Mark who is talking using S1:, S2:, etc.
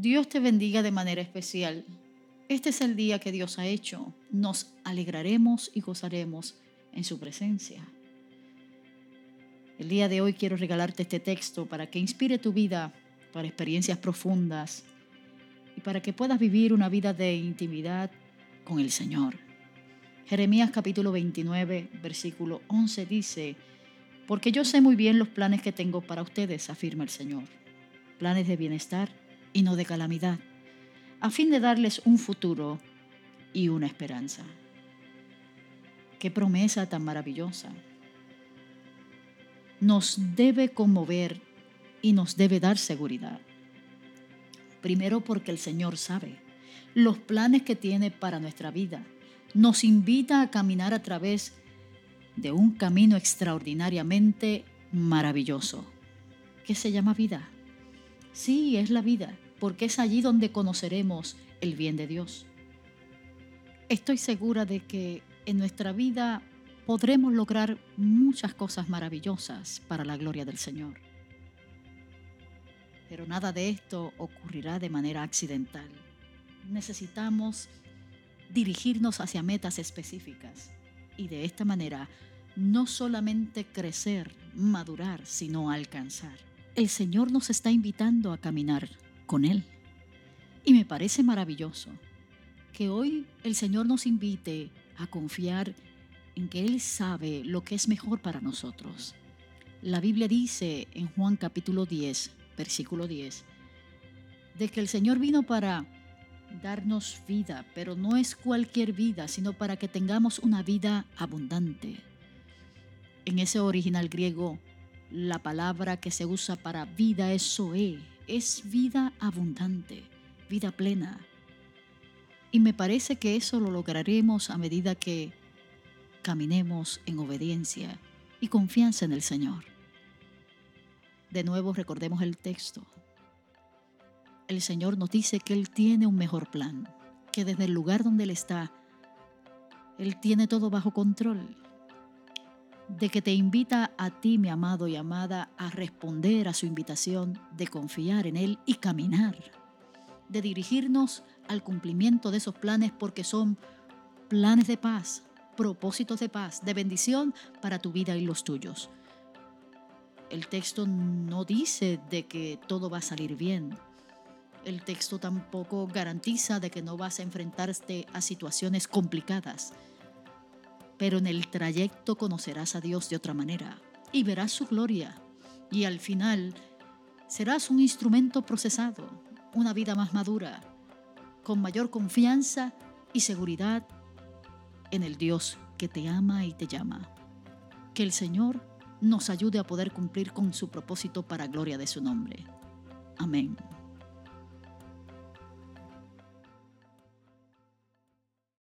S1: Dios te bendiga de manera especial. Este es el día que Dios ha hecho. Nos alegraremos y gozaremos en su presencia. El día de hoy quiero regalarte este texto para que inspire tu vida para experiencias profundas y para que puedas vivir una vida de intimidad con el Señor. Jeremías capítulo 29, versículo 11 dice, porque yo sé muy bien los planes que tengo para ustedes, afirma el Señor, planes de bienestar y no de calamidad, a fin de darles un futuro y una esperanza. Qué promesa tan maravillosa. Nos debe conmover y nos debe dar seguridad. Primero porque el Señor sabe los planes que tiene para nuestra vida. Nos invita a caminar a través de un camino extraordinariamente maravilloso, que se llama vida. Sí, es la vida, porque es allí donde conoceremos el bien de Dios. Estoy segura de que en nuestra vida podremos lograr muchas cosas maravillosas para la gloria del Señor. Pero nada de esto ocurrirá de manera accidental. Necesitamos dirigirnos hacia metas específicas y de esta manera no solamente crecer, madurar, sino alcanzar. El Señor nos está invitando a caminar con Él. Y me parece maravilloso que hoy el Señor nos invite a confiar en que Él sabe lo que es mejor para nosotros. La Biblia dice en Juan capítulo 10, versículo 10, de que el Señor vino para darnos vida, pero no es cualquier vida, sino para que tengamos una vida abundante. En ese original griego, la palabra que se usa para vida es zoe, es vida abundante, vida plena. Y me parece que eso lo lograremos a medida que caminemos en obediencia y confianza en el Señor. De nuevo recordemos el texto. El Señor nos dice que Él tiene un mejor plan, que desde el lugar donde Él está, Él tiene todo bajo control, de que te invita a ti, mi amado y amada, a responder a su invitación de confiar en Él y caminar, de dirigirnos al cumplimiento de esos planes porque son planes de paz, propósitos de paz, de bendición para tu vida y los tuyos. El texto no dice de que todo va a salir bien. El texto tampoco garantiza de que no vas a enfrentarte a situaciones complicadas. Pero en el trayecto conocerás a Dios de otra manera y verás su gloria. Y al final serás un instrumento procesado, una vida más madura, con mayor confianza y seguridad en el Dios que te ama y te llama. Que el Señor nos ayude a poder cumplir con su propósito para gloria de su nombre. Amén.